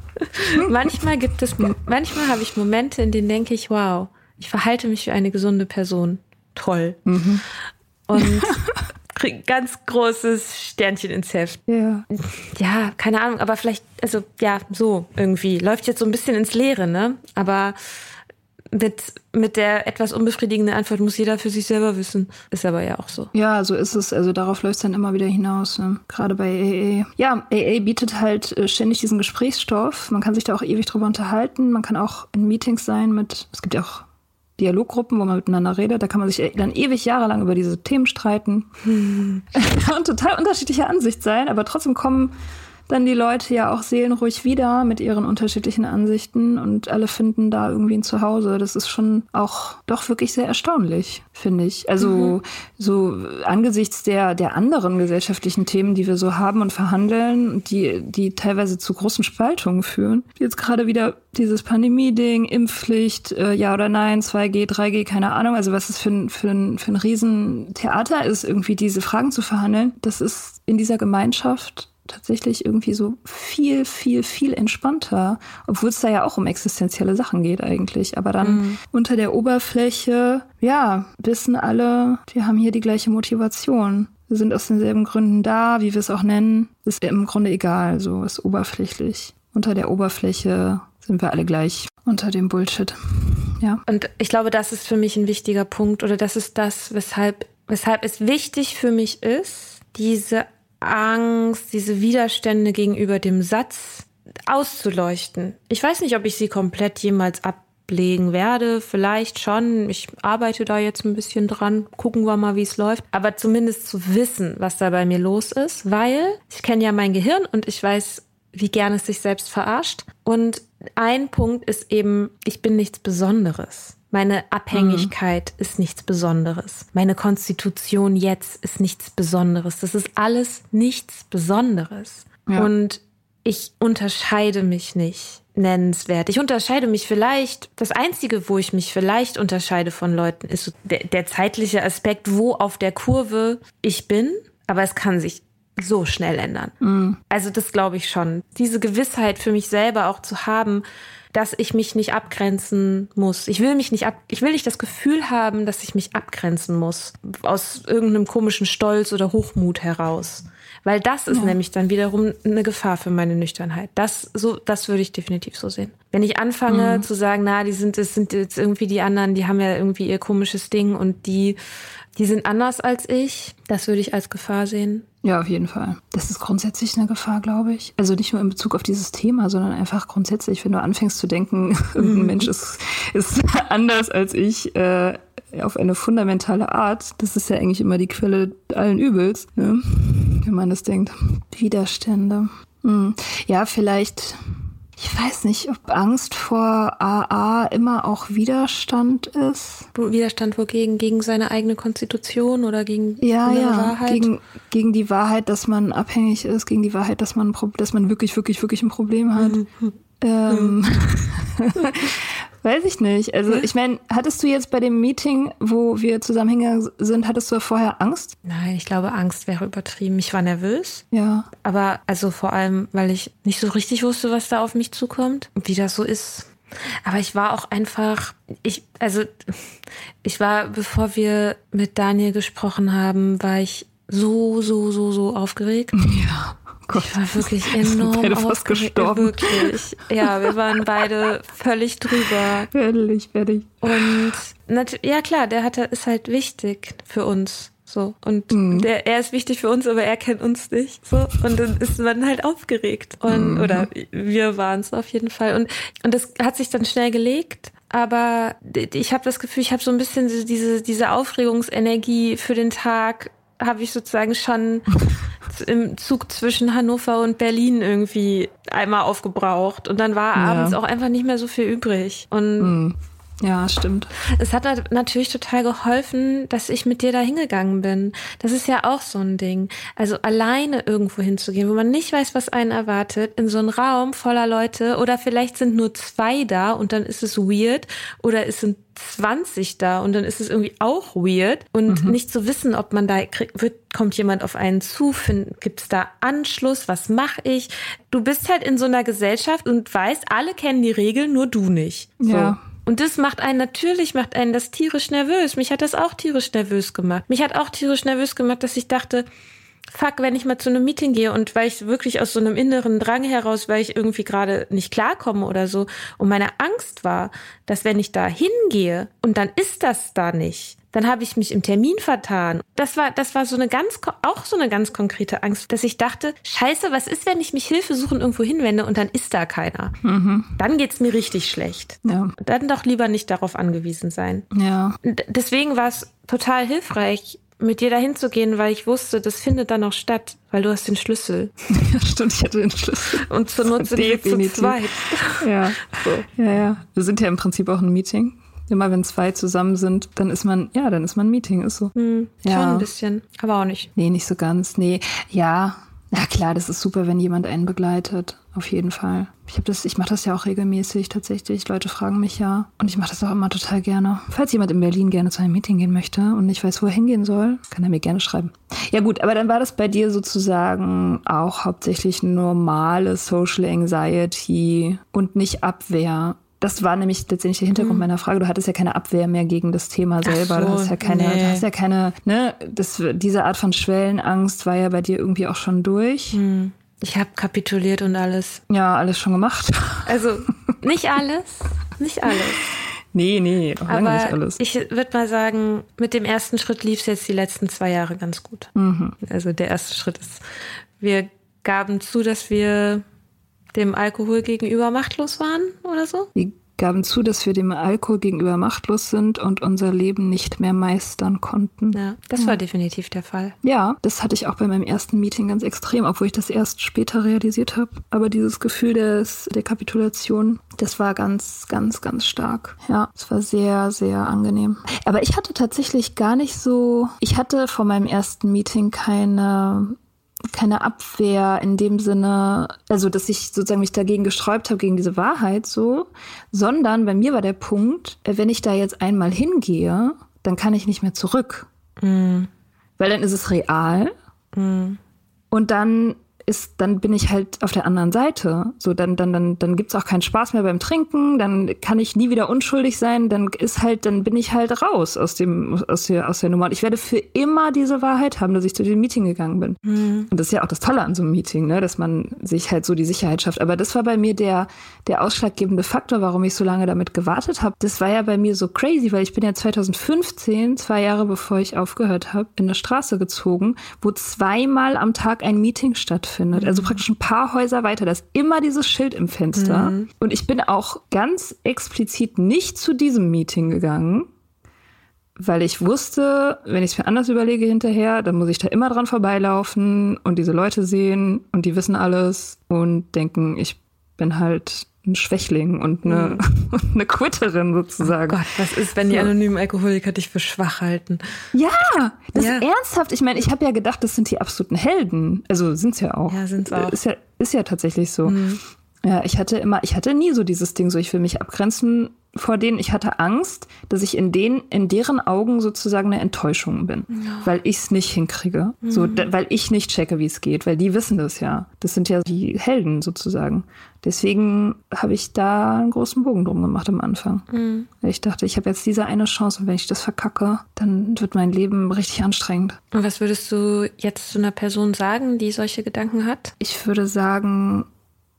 manchmal gibt es, manchmal habe ich Momente, in denen denke ich, wow, ich verhalte mich wie eine gesunde Person. Toll. Mhm. Und ganz großes Sternchen ins Heft. Ja. Ja, keine Ahnung, aber vielleicht, also ja, so irgendwie. Läuft jetzt so ein bisschen ins Leere, ne? Aber mit, mit der etwas unbefriedigenden Antwort muss jeder für sich selber wissen. Ist aber ja auch so. Ja, so ist es. Also darauf läuft es dann immer wieder hinaus. Ne? Gerade bei AA. Ja, AA bietet halt äh, ständig diesen Gesprächsstoff. Man kann sich da auch ewig drüber unterhalten. Man kann auch in Meetings sein mit, es gibt ja auch Dialoggruppen, wo man miteinander redet. Da kann man sich e-, dann ewig jahrelang über diese Themen streiten hm. und total unterschiedlicher Ansicht sein, aber trotzdem kommen dann die Leute ja auch seelenruhig wieder mit ihren unterschiedlichen Ansichten und alle finden da irgendwie ein Zuhause. Das ist schon auch doch wirklich sehr erstaunlich, finde ich. Also mhm. so angesichts der, der anderen gesellschaftlichen Themen, die wir so haben und verhandeln, die, die teilweise zu großen Spaltungen führen. Jetzt gerade wieder dieses Pandemie-Ding, Impfpflicht, äh, ja oder nein, 2G, 3G, keine Ahnung. Also was es für ein, für ein, für ein Riesentheater ist, irgendwie diese Fragen zu verhandeln. Das ist in dieser Gemeinschaft tatsächlich irgendwie so viel, viel, viel entspannter, obwohl es da ja auch um existenzielle Sachen geht eigentlich. Aber dann mhm. unter der Oberfläche, ja, wissen alle, wir haben hier die gleiche Motivation. Wir sind aus denselben Gründen da, wie wir es auch nennen, ist im Grunde egal, so ist oberflächlich. Unter der Oberfläche sind wir alle gleich unter dem Bullshit. Ja. Und ich glaube, das ist für mich ein wichtiger Punkt oder das ist das, weshalb, weshalb es wichtig für mich ist, diese Angst, diese Widerstände gegenüber dem Satz auszuleuchten. Ich weiß nicht, ob ich sie komplett jemals ablegen werde. Vielleicht schon. Ich arbeite da jetzt ein bisschen dran. Gucken wir mal, wie es läuft. Aber zumindest zu wissen, was da bei mir los ist, weil ich kenne ja mein Gehirn und ich weiß, wie gern es sich selbst verarscht. Und ein Punkt ist eben, ich bin nichts Besonderes. Meine Abhängigkeit mhm. ist nichts Besonderes. Meine Konstitution jetzt ist nichts Besonderes. Das ist alles nichts Besonderes. Ja. Und ich unterscheide mich nicht nennenswert. Ich unterscheide mich vielleicht, das Einzige, wo ich mich vielleicht unterscheide von Leuten, ist der, der zeitliche Aspekt, wo auf der Kurve ich bin. Aber es kann sich so schnell ändern. Mhm. Also das glaube ich schon. Diese Gewissheit für mich selber auch zu haben, dass ich mich nicht abgrenzen muss. Ich will mich nicht ab, ich will nicht das Gefühl haben, dass ich mich abgrenzen muss. Aus irgendeinem komischen Stolz oder Hochmut heraus. Weil das ist ja. nämlich dann wiederum eine Gefahr für meine Nüchternheit. Das, so, das würde ich definitiv so sehen. Wenn ich anfange mhm. zu sagen, na, die sind, das sind jetzt irgendwie die anderen, die haben ja irgendwie ihr komisches Ding und die, die sind anders als ich, das würde ich als Gefahr sehen. Ja, auf jeden Fall. Das ist grundsätzlich eine Gefahr, glaube ich. Also nicht nur in Bezug auf dieses Thema, sondern einfach grundsätzlich, wenn du anfängst zu denken, irgendein Mensch ist, ist anders als ich, äh, auf eine fundamentale Art. Das ist ja eigentlich immer die Quelle allen Übels, ne? Wenn man das denkt. Widerstände. Hm. Ja, vielleicht ich weiß nicht, ob Angst vor AA immer auch Widerstand ist. Widerstand wogegen? Gegen seine eigene Konstitution oder gegen ja, ja, Wahrheit? Gegen, gegen die Wahrheit, dass man abhängig ist, gegen die Wahrheit, dass man, dass man wirklich, wirklich, wirklich ein Problem hat. Mhm. Ähm, Weiß ich nicht. Also ich meine, hattest du jetzt bei dem Meeting, wo wir zusammenhängen sind, hattest du vorher Angst? Nein, ich glaube, Angst wäre übertrieben. Ich war nervös. Ja. Aber also vor allem, weil ich nicht so richtig wusste, was da auf mich zukommt und wie das so ist. Aber ich war auch einfach, ich, also ich war, bevor wir mit Daniel gesprochen haben, war ich so, so, so, so aufgeregt. Ja. Gott. Ich war wirklich enorm beide fast gestorben. Wirklich. Ja, wir waren beide völlig drüber. Fertig, fertig. Und ja klar, der hatte, ist halt wichtig für uns. So. Und mhm. der, er ist wichtig für uns, aber er kennt uns nicht. So. Und dann ist man halt aufgeregt. Und, mhm. oder wir waren es auf jeden Fall. Und, und das hat sich dann schnell gelegt. Aber ich habe das Gefühl, ich habe so ein bisschen diese, diese Aufregungsenergie für den Tag, habe ich sozusagen schon im Zug zwischen Hannover und Berlin irgendwie einmal aufgebraucht. Und dann war ja. abends auch einfach nicht mehr so viel übrig. Und mm. Ja, stimmt. Es hat natürlich total geholfen, dass ich mit dir da hingegangen bin. Das ist ja auch so ein Ding. Also alleine irgendwo hinzugehen, wo man nicht weiß, was einen erwartet, in so einen Raum voller Leute oder vielleicht sind nur zwei da und dann ist es weird oder es sind 20 da und dann ist es irgendwie auch weird und mhm. nicht zu wissen, ob man da kriegt, wird, kommt jemand auf einen zu, gibt es da Anschluss, was mache ich? Du bist halt in so einer Gesellschaft und weißt, alle kennen die Regeln, nur du nicht. So. Ja. Und das macht einen natürlich, macht einen das tierisch nervös. Mich hat das auch tierisch nervös gemacht. Mich hat auch tierisch nervös gemacht, dass ich dachte, fuck, wenn ich mal zu einem Meeting gehe und weil ich wirklich aus so einem inneren Drang heraus, weil ich irgendwie gerade nicht klarkomme oder so, und meine Angst war, dass wenn ich da hingehe und dann ist das da nicht, dann habe ich mich im Termin vertan. Das war, das war so eine ganz, auch so eine ganz konkrete Angst, dass ich dachte, scheiße, was ist, wenn ich mich Hilfe suchen irgendwo hinwende und dann ist da keiner? Mhm. Dann geht's mir richtig schlecht. Ja. Dann doch lieber nicht darauf angewiesen sein. Ja. Deswegen war es total hilfreich, mit dir dahin zu gehen, weil ich wusste, das findet dann auch statt, weil du hast den Schlüssel. Ja, stimmt, ich hatte den Schlüssel. Und zur Not sind wir zu zweit. Ja. So. ja, ja. Wir sind ja im Prinzip auch ein Meeting. Immer wenn zwei zusammen sind, dann ist man, ja, dann ist man ein Meeting, ist so. Hm, ja. Schon ein bisschen, aber auch nicht. Nee, nicht so ganz. Nee, ja. Na klar, das ist super, wenn jemand einen begleitet. Auf jeden Fall. Ich habe das, ich mache das ja auch regelmäßig tatsächlich. Leute fragen mich ja und ich mache das auch immer total gerne. Falls jemand in Berlin gerne zu einem Meeting gehen möchte und nicht weiß, wo er hingehen soll, kann er mir gerne schreiben. Ja gut, aber dann war das bei dir sozusagen auch hauptsächlich normale Social Anxiety und nicht Abwehr das war nämlich letztendlich der Hintergrund mhm. meiner Frage. Du hattest ja keine Abwehr mehr gegen das Thema selber. So, du hast ja keine, nee. du hast ja keine, ne, das, diese Art von Schwellenangst war ja bei dir irgendwie auch schon durch. Mhm. Ich habe kapituliert und alles. Ja, alles schon gemacht. Also nicht alles, nicht alles. Nee, nee, noch Aber nicht alles. Ich würde mal sagen, mit dem ersten Schritt lief es jetzt die letzten zwei Jahre ganz gut. Mhm. Also der erste Schritt ist, wir gaben zu, dass wir dem Alkohol gegenüber machtlos waren oder so? Wir gaben zu, dass wir dem Alkohol gegenüber machtlos sind und unser Leben nicht mehr meistern konnten. Ja, das ja. war definitiv der Fall. Ja, das hatte ich auch bei meinem ersten Meeting ganz extrem, obwohl ich das erst später realisiert habe. Aber dieses Gefühl des, der Kapitulation, das war ganz, ganz, ganz stark. Ja, es war sehr, sehr angenehm. Aber ich hatte tatsächlich gar nicht so, ich hatte vor meinem ersten Meeting keine keine Abwehr in dem Sinne, also dass ich sozusagen mich dagegen gesträubt habe, gegen diese Wahrheit so, sondern bei mir war der Punkt, äh, wenn ich da jetzt einmal hingehe, dann kann ich nicht mehr zurück. Mm. Weil dann ist es real. Mm. Und dann ist, dann bin ich halt auf der anderen Seite. So, dann, dann, dann, dann gibt's auch keinen Spaß mehr beim Trinken, dann kann ich nie wieder unschuldig sein, dann ist halt, dann bin ich halt raus aus dem, aus der, aus der Nummer. Und ich werde für immer diese Wahrheit haben, dass ich zu dem Meeting gegangen bin. Mhm. Und das ist ja auch das Tolle an so einem Meeting, ne, dass man sich halt so die Sicherheit schafft. Aber das war bei mir der, der ausschlaggebende Faktor, warum ich so lange damit gewartet habe. Das war ja bei mir so crazy, weil ich bin ja 2015, zwei Jahre bevor ich aufgehört habe, in eine Straße gezogen, wo zweimal am Tag ein Meeting stattfindet stattfindet. Also praktisch ein paar Häuser weiter. Da ist immer dieses Schild im Fenster. Mhm. Und ich bin auch ganz explizit nicht zu diesem Meeting gegangen, weil ich wusste, wenn ich es mir anders überlege hinterher, dann muss ich da immer dran vorbeilaufen und diese Leute sehen und die wissen alles und denken, ich bin halt ein Schwächling und eine, mhm. eine Quitterin sozusagen. Oh Gott, was ist, wenn die anonymen Alkoholiker dich für schwach halten? Ja, das ja. ist ernsthaft. Ich meine, ich habe ja gedacht, das sind die absoluten Helden. Also sind's ja auch. Ja, sind's auch. Ist ja, ist ja tatsächlich so. Mhm. Ja, ich hatte immer, ich hatte nie so dieses Ding, so ich will mich abgrenzen vor denen. Ich hatte Angst, dass ich in denen, in deren Augen sozusagen eine Enttäuschung bin, ja. weil ich es nicht hinkriege, mhm. so, weil ich nicht checke, wie es geht, weil die wissen das ja. Das sind ja die Helden sozusagen. Deswegen habe ich da einen großen Bogen drum gemacht am Anfang. Mhm. Ich dachte, ich habe jetzt diese eine Chance und wenn ich das verkacke, dann wird mein Leben richtig anstrengend. Und was würdest du jetzt zu einer Person sagen, die solche Gedanken hat? Ich würde sagen,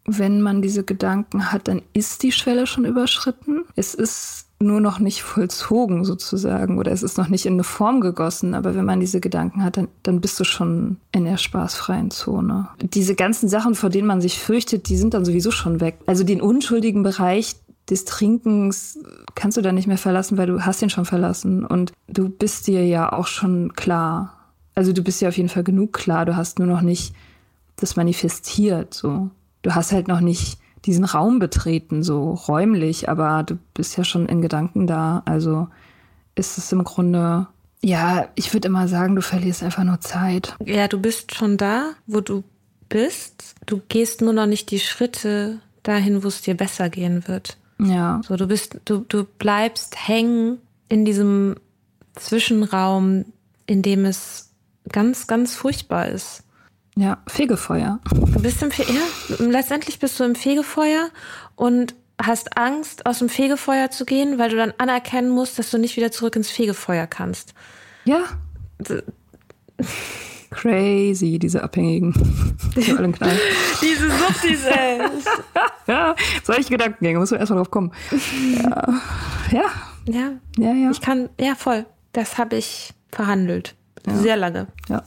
wenn man diese Gedanken hat, dann ist die Schwelle schon überschritten. Es ist nur noch nicht vollzogen sozusagen oder es ist noch nicht in eine Form gegossen, aber wenn man diese Gedanken hat, dann, dann bist du schon in der spaßfreien Zone. Diese ganzen Sachen, vor denen man sich fürchtet, die sind dann sowieso schon weg. Also den unschuldigen Bereich des Trinkens kannst du da nicht mehr verlassen, weil du hast ihn schon verlassen und du bist dir ja auch schon klar, Also du bist ja auf jeden Fall genug klar, du hast nur noch nicht das manifestiert, so. Du hast halt noch nicht diesen Raum betreten, so räumlich, aber du bist ja schon in Gedanken da. Also ist es im Grunde, ja, ich würde immer sagen, du verlierst einfach nur Zeit. Ja, du bist schon da, wo du bist. Du gehst nur noch nicht die Schritte dahin, wo es dir besser gehen wird. Ja. So, du bist, du, du bleibst hängen in diesem Zwischenraum, in dem es ganz, ganz furchtbar ist. Ja, Fegefeuer. Du bist im Fe ja, letztendlich bist du im Fegefeuer und hast Angst, aus dem Fegefeuer zu gehen, weil du dann anerkennen musst, dass du nicht wieder zurück ins Fegefeuer kannst. Ja. Crazy, diese Abhängigen. Die diese Suchtis, ey. ja, solche Gedankengänge, muss man erstmal drauf kommen. Ja. Ja. Ja. Ja, ja. Ich kann, ja, voll. Das habe ich verhandelt. Ja. Sehr lange. Ja.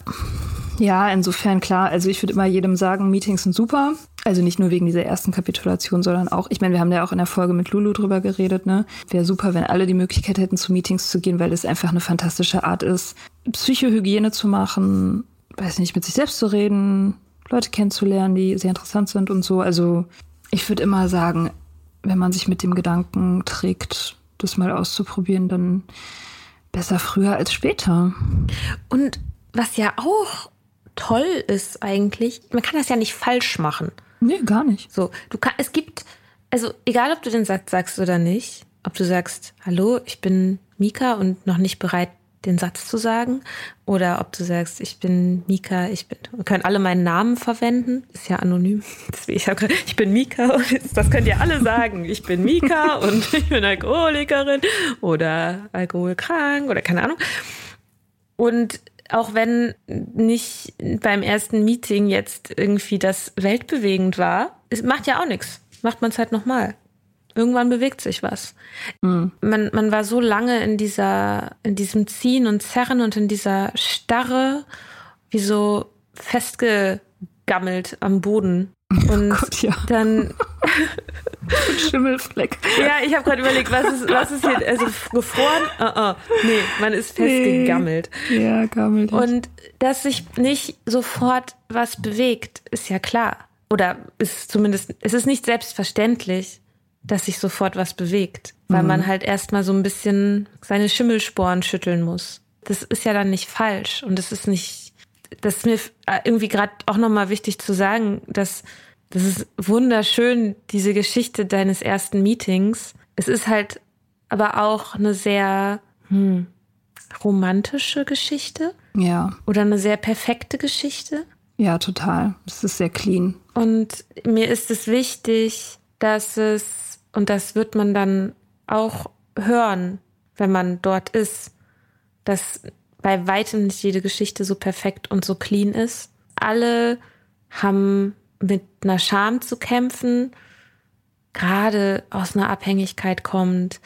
Ja, insofern klar. Also ich würde immer jedem sagen, Meetings sind super. Also nicht nur wegen dieser ersten Kapitulation, sondern auch, ich meine, wir haben ja auch in der Folge mit Lulu drüber geredet, ne? Wäre super, wenn alle die Möglichkeit hätten, zu Meetings zu gehen, weil es einfach eine fantastische Art ist, Psychohygiene zu machen, weiß nicht, mit sich selbst zu reden, Leute kennenzulernen, die sehr interessant sind und so. Also ich würde immer sagen, wenn man sich mit dem Gedanken trägt, das mal auszuprobieren, dann besser früher als später. Und was ja auch toll ist eigentlich, man kann das ja nicht falsch machen. Nee, gar nicht. So, du kann, es gibt, also egal ob du den Satz sagst oder nicht, ob du sagst, hallo, ich bin Mika und noch nicht bereit, den Satz zu sagen. Oder ob du sagst, ich bin Mika, ich bin, wir können alle meinen Namen verwenden, ist ja anonym. Ich, hab, ich bin Mika, das könnt ihr alle sagen. Ich bin Mika und ich bin Alkoholikerin oder alkoholkrank oder keine Ahnung. Und auch wenn nicht beim ersten Meeting jetzt irgendwie das weltbewegend war, es macht ja auch nichts. Macht man es halt nochmal. Irgendwann bewegt sich was. Mhm. Man, man war so lange in dieser, in diesem Ziehen und Zerren und in dieser Starre, wie so festgegammelt am Boden. Oh und oh Gott, ja. dann Schimmelfleck. Ja, ich habe gerade überlegt, was ist, was ist hier, also gefroren? Uh -uh. Nee, man ist festgegammelt. Nee. Ja, gammelt. Und dass sich nicht sofort was bewegt, ist ja klar. Oder ist zumindest, es ist nicht selbstverständlich dass sich sofort was bewegt, weil mhm. man halt erstmal so ein bisschen seine Schimmelsporen schütteln muss. Das ist ja dann nicht falsch und das ist nicht, das ist mir irgendwie gerade auch nochmal wichtig zu sagen, dass das ist wunderschön, diese Geschichte deines ersten Meetings. Es ist halt aber auch eine sehr hm, romantische Geschichte. Ja. Oder eine sehr perfekte Geschichte. Ja, total. Es ist sehr clean. Und mir ist es wichtig, dass es und das wird man dann auch hören, wenn man dort ist, dass bei weitem nicht jede Geschichte so perfekt und so clean ist. Alle haben mit einer Scham zu kämpfen, gerade aus einer Abhängigkeit kommt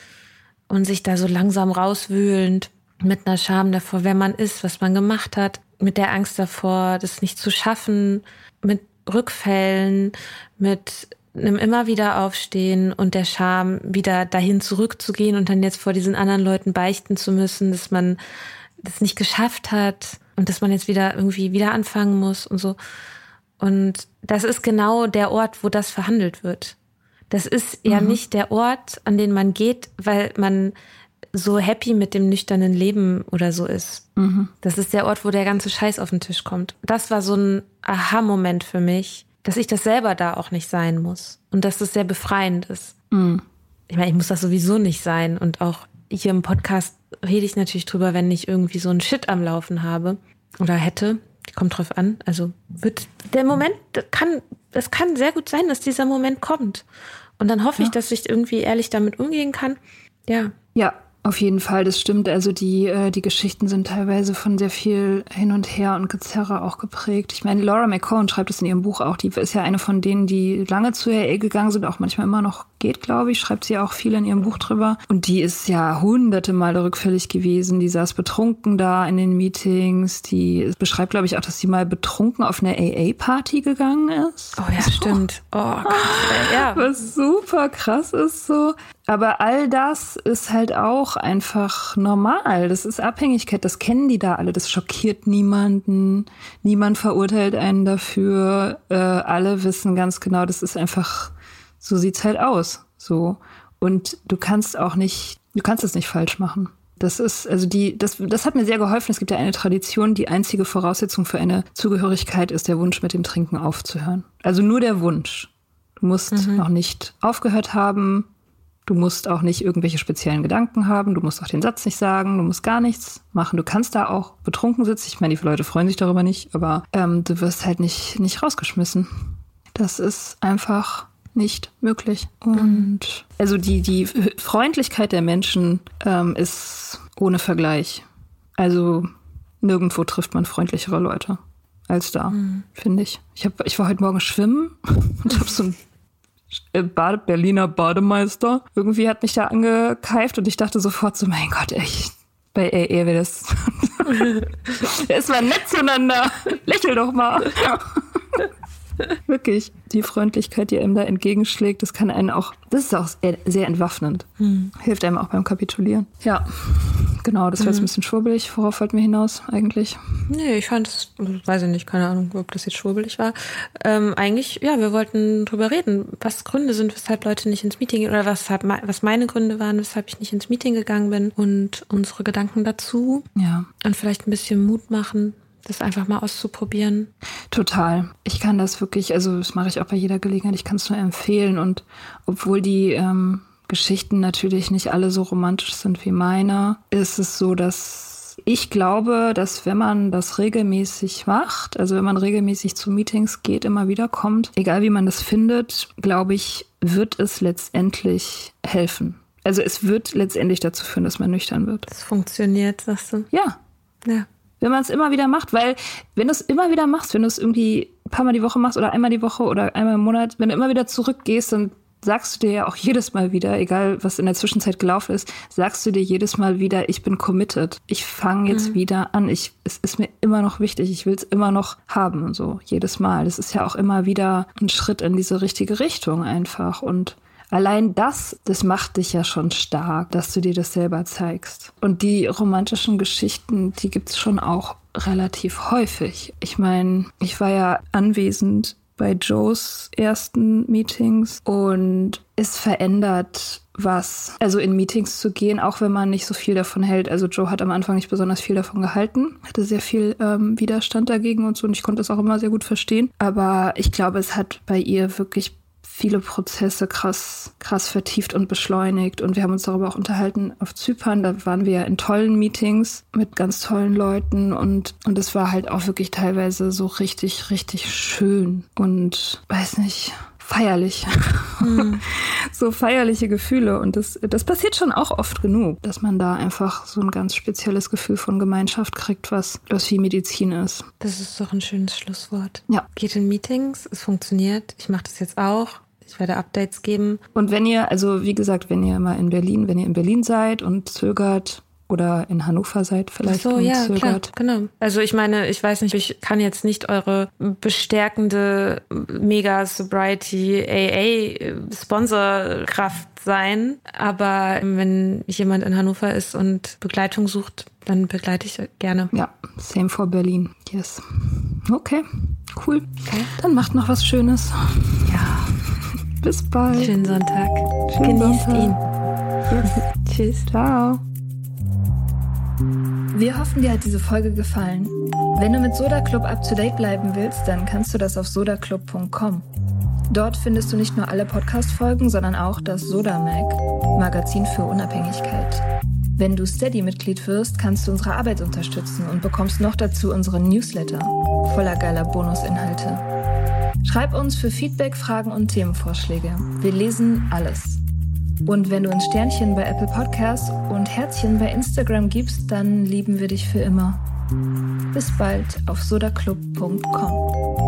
und sich da so langsam rauswühlend mit einer Scham davor, wer man ist, was man gemacht hat, mit der Angst davor, das nicht zu schaffen, mit Rückfällen, mit einem immer wieder aufstehen und der Scham, wieder dahin zurückzugehen und dann jetzt vor diesen anderen Leuten beichten zu müssen, dass man das nicht geschafft hat und dass man jetzt wieder irgendwie wieder anfangen muss und so. Und das ist genau der Ort, wo das verhandelt wird. Das ist ja mhm. nicht der Ort, an den man geht, weil man so happy mit dem nüchternen Leben oder so ist. Mhm. Das ist der Ort, wo der ganze Scheiß auf den Tisch kommt. Das war so ein Aha-Moment für mich, dass ich das selber da auch nicht sein muss und dass das sehr befreiend ist. Mhm. Ich meine, ich muss das sowieso nicht sein und auch hier im Podcast rede ich natürlich drüber, wenn ich irgendwie so einen Shit am Laufen habe oder hätte. Kommt drauf an. Also wird der Moment kann, es kann sehr gut sein, dass dieser Moment kommt. Und dann hoffe ja. ich, dass ich irgendwie ehrlich damit umgehen kann. Ja. Ja, auf jeden Fall, das stimmt. Also die, äh, die Geschichten sind teilweise von sehr viel hin und her und Gezerre auch geprägt. Ich meine, Laura McCone schreibt es in ihrem Buch auch. Die ist ja eine von denen, die lange zu AA gegangen sind, auch manchmal immer noch geht, glaube ich, schreibt sie auch viel in ihrem Buch drüber. Und die ist ja hunderte Male rückfällig gewesen. Die saß betrunken da in den Meetings. Die beschreibt, glaube ich, auch, dass sie mal betrunken auf eine AA-Party gegangen ist. Oh ja, stimmt. Oh, krass. ja. Was super krass ist so. Aber all das ist halt auch einfach normal. Das ist Abhängigkeit. Das kennen die da alle. Das schockiert niemanden. Niemand verurteilt einen dafür. Äh, alle wissen ganz genau, das ist einfach so sieht's halt aus. So. Und du kannst auch nicht, du kannst es nicht falsch machen. Das ist, also die, das, das hat mir sehr geholfen. Es gibt ja eine Tradition, die einzige Voraussetzung für eine Zugehörigkeit ist der Wunsch, mit dem Trinken aufzuhören. Also nur der Wunsch. Du musst mhm. noch nicht aufgehört haben. Du musst auch nicht irgendwelche speziellen Gedanken haben. Du musst auch den Satz nicht sagen. Du musst gar nichts machen. Du kannst da auch betrunken sitzen. Ich meine, die Leute freuen sich darüber nicht, aber ähm, du wirst halt nicht, nicht rausgeschmissen. Das ist einfach nicht möglich. Und also die, die Freundlichkeit der Menschen ähm, ist ohne Vergleich. Also nirgendwo trifft man freundlichere Leute als da, mhm. finde ich. Ich, hab, ich war heute Morgen schwimmen und habe so ein äh, Bade, Berliner Bademeister. Irgendwie hat mich da angekeift und ich dachte sofort so, mein Gott, echt, bei AA wäre das. es war nett zueinander. Lächel doch mal. Wirklich. Die Freundlichkeit, die einem da entgegenschlägt, das kann einen auch, das ist auch sehr entwaffnend. Hm. Hilft einem auch beim Kapitulieren. Ja, genau, das war jetzt ein bisschen schwurbelig. Worauf wollten wir hinaus eigentlich? Nee, ich fand es, weiß ich nicht, keine Ahnung, ob das jetzt schwurbelig war. Ähm, eigentlich, ja, wir wollten drüber reden, was Gründe sind, weshalb Leute nicht ins Meeting gehen oder was, was meine Gründe waren, weshalb ich nicht ins Meeting gegangen bin und unsere Gedanken dazu. Ja. Und vielleicht ein bisschen Mut machen, das einfach mal auszuprobieren. Total. Ich kann das wirklich, also das mache ich auch bei jeder Gelegenheit, ich kann es nur empfehlen. Und obwohl die ähm, Geschichten natürlich nicht alle so romantisch sind wie meine, ist es so, dass ich glaube, dass wenn man das regelmäßig macht, also wenn man regelmäßig zu Meetings geht, immer wieder kommt, egal wie man das findet, glaube ich, wird es letztendlich helfen. Also es wird letztendlich dazu führen, dass man nüchtern wird. Das funktioniert, sagst du? Ja. Ja wenn man es immer wieder macht, weil wenn du es immer wieder machst, wenn du es irgendwie ein paar Mal die Woche machst oder einmal die Woche oder einmal im Monat, wenn du immer wieder zurückgehst, dann sagst du dir ja auch jedes Mal wieder, egal was in der Zwischenzeit gelaufen ist, sagst du dir jedes Mal wieder, ich bin committed. Ich fange jetzt mhm. wieder an. Ich, es ist mir immer noch wichtig. Ich will es immer noch haben und so jedes Mal. Das ist ja auch immer wieder ein Schritt in diese richtige Richtung einfach und Allein das, das macht dich ja schon stark, dass du dir das selber zeigst. Und die romantischen Geschichten, die gibt's schon auch relativ häufig. Ich meine, ich war ja anwesend bei Joes ersten Meetings und es verändert was. Also in Meetings zu gehen, auch wenn man nicht so viel davon hält. Also Joe hat am Anfang nicht besonders viel davon gehalten, hatte sehr viel ähm, Widerstand dagegen und so und ich konnte es auch immer sehr gut verstehen. Aber ich glaube, es hat bei ihr wirklich viele Prozesse krass, krass vertieft und beschleunigt. Und wir haben uns darüber auch unterhalten auf Zypern. Da waren wir ja in tollen Meetings mit ganz tollen Leuten und, und es war halt auch wirklich teilweise so richtig, richtig schön und weiß nicht, feierlich. Mhm. so feierliche Gefühle. Und das, das passiert schon auch oft genug, dass man da einfach so ein ganz spezielles Gefühl von Gemeinschaft kriegt, was, was wie Medizin ist. Das ist doch ein schönes Schlusswort. Ja. Geht in Meetings, es funktioniert. Ich mache das jetzt auch. Ich werde Updates geben. Und wenn ihr, also wie gesagt, wenn ihr mal in Berlin, wenn ihr in Berlin seid und zögert, oder in Hannover seid vielleicht Ach so, ja, klar, genau. Also ich meine, ich weiß nicht, ich kann jetzt nicht eure bestärkende Mega Sobriety AA Sponsorkraft sein, aber wenn jemand in Hannover ist und Begleitung sucht, dann begleite ich gerne. Ja, same for Berlin. Yes. Okay, cool. Okay. Dann macht noch was Schönes. Bis bald. Schönen Sonntag. Schönen Genießt Sonntag. ihn. Yes. Tschüss. Ciao. Wir hoffen, dir hat diese Folge gefallen. Wenn du mit Soda Club up to date bleiben willst, dann kannst du das auf sodaclub.com. Dort findest du nicht nur alle Podcast-Folgen, sondern auch das Soda Mag, Magazin für Unabhängigkeit. Wenn du Steady-Mitglied wirst, kannst du unsere Arbeit unterstützen und bekommst noch dazu unseren Newsletter voller geiler Bonusinhalte. Schreib uns für Feedback, Fragen und Themenvorschläge. Wir lesen alles. Und wenn du ein Sternchen bei Apple Podcasts und Herzchen bei Instagram gibst, dann lieben wir dich für immer. Bis bald auf sodaclub.com.